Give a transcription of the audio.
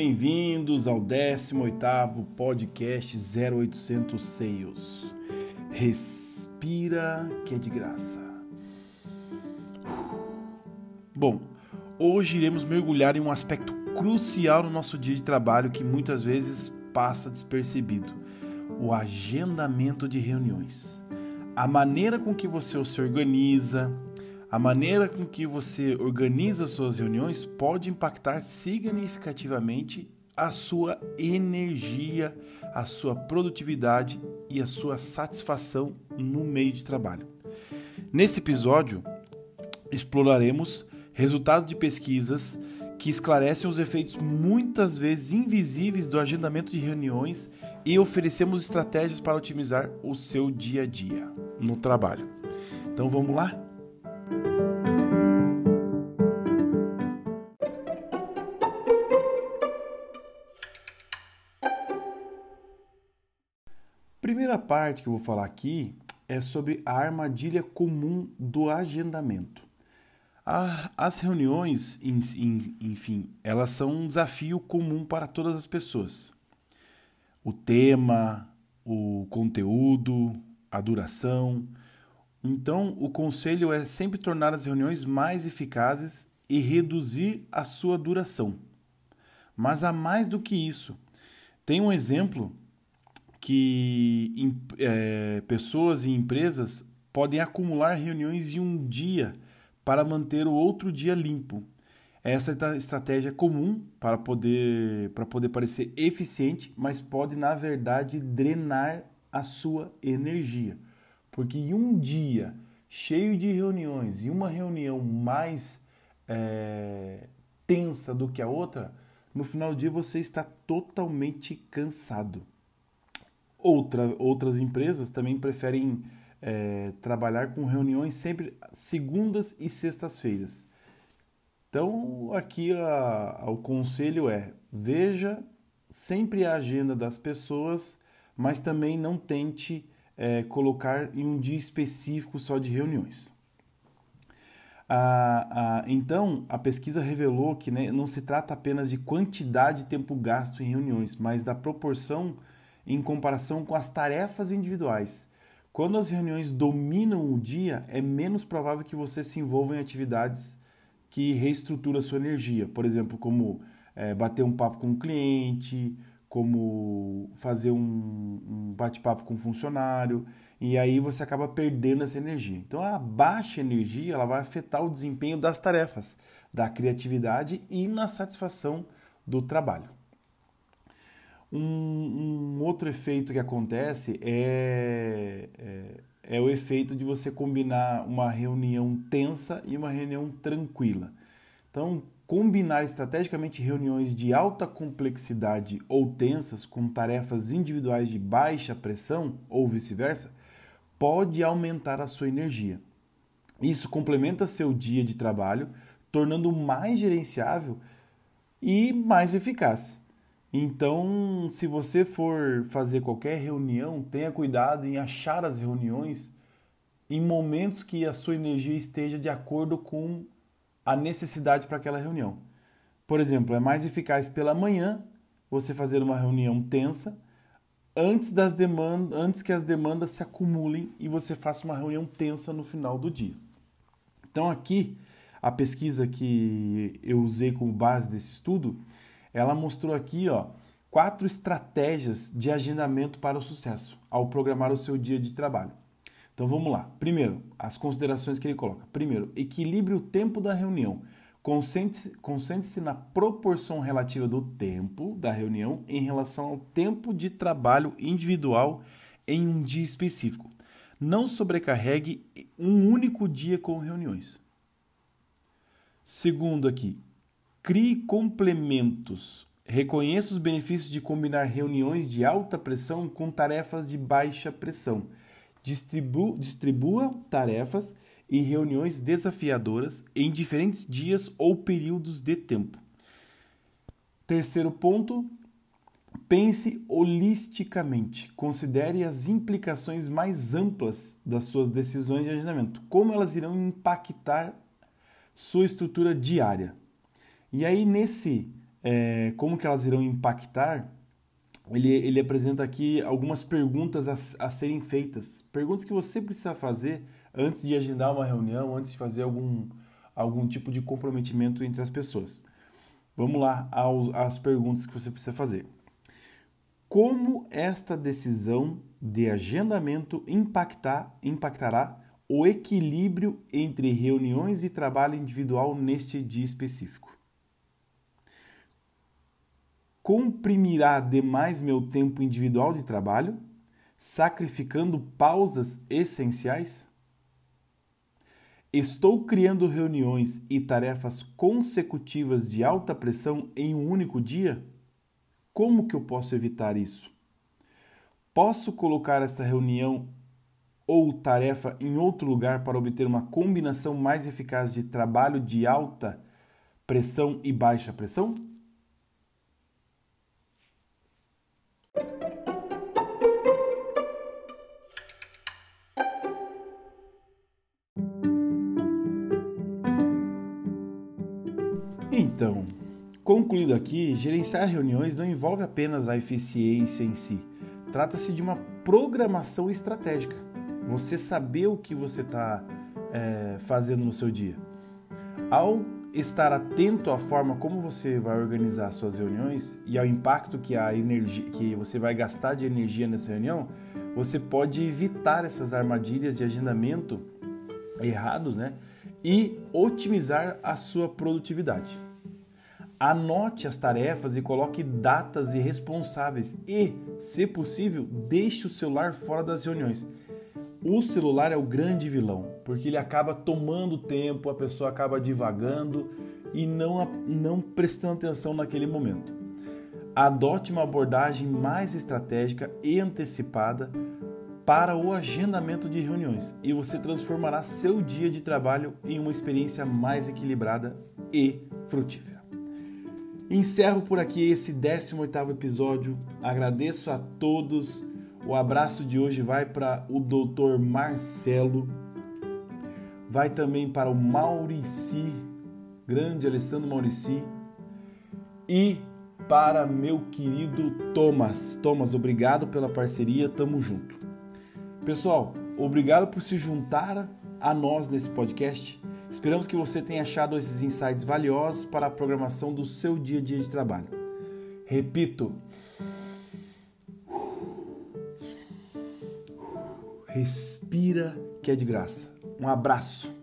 Bem-vindos ao 18º podcast 0800 Sales. Respira que é de graça. Bom, hoje iremos mergulhar em um aspecto crucial no nosso dia de trabalho que muitas vezes passa despercebido: o agendamento de reuniões. A maneira com que você se organiza, a maneira com que você organiza suas reuniões pode impactar significativamente a sua energia, a sua produtividade e a sua satisfação no meio de trabalho. Nesse episódio, exploraremos resultados de pesquisas que esclarecem os efeitos muitas vezes invisíveis do agendamento de reuniões e oferecemos estratégias para otimizar o seu dia a dia no trabalho. Então vamos lá? Primeira parte que eu vou falar aqui é sobre a armadilha comum do agendamento. As reuniões, enfim, elas são um desafio comum para todas as pessoas. O tema, o conteúdo, a duração. Então, o conselho é sempre tornar as reuniões mais eficazes e reduzir a sua duração. Mas há mais do que isso. Tem um exemplo que é, pessoas e empresas podem acumular reuniões em um dia para manter o outro dia limpo. Essa é estratégia comum para poder, para poder parecer eficiente, mas pode, na verdade, drenar a sua energia. Porque em um dia cheio de reuniões e uma reunião mais é, tensa do que a outra, no final do dia você está totalmente cansado. Outra, outras empresas também preferem é, trabalhar com reuniões sempre segundas e sextas-feiras. Então, aqui a, a, o conselho é: veja sempre a agenda das pessoas, mas também não tente é, colocar em um dia específico só de reuniões. Ah, ah, então, a pesquisa revelou que né, não se trata apenas de quantidade de tempo gasto em reuniões, mas da proporção em comparação com as tarefas individuais. Quando as reuniões dominam o dia, é menos provável que você se envolva em atividades que reestruturam a sua energia. Por exemplo, como é, bater um papo com um cliente, como fazer um, um bate-papo com um funcionário, e aí você acaba perdendo essa energia. Então a baixa energia ela vai afetar o desempenho das tarefas, da criatividade e na satisfação do trabalho. Um, um, outro efeito que acontece é, é, é, o efeito de você combinar uma reunião tensa e uma reunião tranquila. Então, combinar estrategicamente reuniões de alta complexidade ou tensas com tarefas individuais de baixa pressão ou vice-versa pode aumentar a sua energia. Isso complementa seu dia de trabalho, tornando mais gerenciável e mais eficaz. Então, se você for fazer qualquer reunião, tenha cuidado em achar as reuniões em momentos que a sua energia esteja de acordo com a necessidade para aquela reunião. Por exemplo, é mais eficaz pela manhã você fazer uma reunião tensa antes das demandas, antes que as demandas se acumulem e você faça uma reunião tensa no final do dia. Então aqui a pesquisa que eu usei como base desse estudo ela mostrou aqui ó, quatro estratégias de agendamento para o sucesso ao programar o seu dia de trabalho. Então vamos lá. Primeiro, as considerações que ele coloca. Primeiro, equilibre o tempo da reunião. Concentre-se concentre na proporção relativa do tempo da reunião em relação ao tempo de trabalho individual em um dia específico. Não sobrecarregue um único dia com reuniões. Segundo aqui, Crie complementos. Reconheça os benefícios de combinar reuniões de alta pressão com tarefas de baixa pressão. Distribu distribua tarefas e reuniões desafiadoras em diferentes dias ou períodos de tempo. Terceiro ponto, pense holisticamente. Considere as implicações mais amplas das suas decisões de agendamento, como elas irão impactar sua estrutura diária. E aí, nesse, é, como que elas irão impactar, ele, ele apresenta aqui algumas perguntas a, a serem feitas. Perguntas que você precisa fazer antes de agendar uma reunião, antes de fazer algum, algum tipo de comprometimento entre as pessoas. Vamos lá aos, às perguntas que você precisa fazer. Como esta decisão de agendamento impactar, impactará o equilíbrio entre reuniões e trabalho individual neste dia específico? Comprimirá demais meu tempo individual de trabalho, sacrificando pausas essenciais? Estou criando reuniões e tarefas consecutivas de alta pressão em um único dia? Como que eu posso evitar isso? Posso colocar essa reunião ou tarefa em outro lugar para obter uma combinação mais eficaz de trabalho de alta pressão e baixa pressão? Então, concluído aqui, gerenciar reuniões não envolve apenas a eficiência em si. Trata-se de uma programação estratégica. Você saber o que você está é, fazendo no seu dia. Ao estar atento à forma como você vai organizar suas reuniões e ao impacto que a energia que você vai gastar de energia nessa reunião, você pode evitar essas armadilhas de agendamento errados, né? E otimizar a sua produtividade. Anote as tarefas e coloque datas e responsáveis e, se possível, deixe o celular fora das reuniões. O celular é o grande vilão, porque ele acaba tomando tempo, a pessoa acaba divagando e não, não prestando atenção naquele momento. Adote uma abordagem mais estratégica e antecipada para o agendamento de reuniões e você transformará seu dia de trabalho em uma experiência mais equilibrada e frutífera. Encerro por aqui esse 18º episódio. Agradeço a todos. O abraço de hoje vai para o Dr. Marcelo. Vai também para o Maurici, grande Alessandro Maurici. E para meu querido Thomas. Thomas, obrigado pela parceria, tamo junto. Pessoal, obrigado por se juntar a nós nesse podcast. Esperamos que você tenha achado esses insights valiosos para a programação do seu dia a dia de trabalho. Repito, respira que é de graça. Um abraço.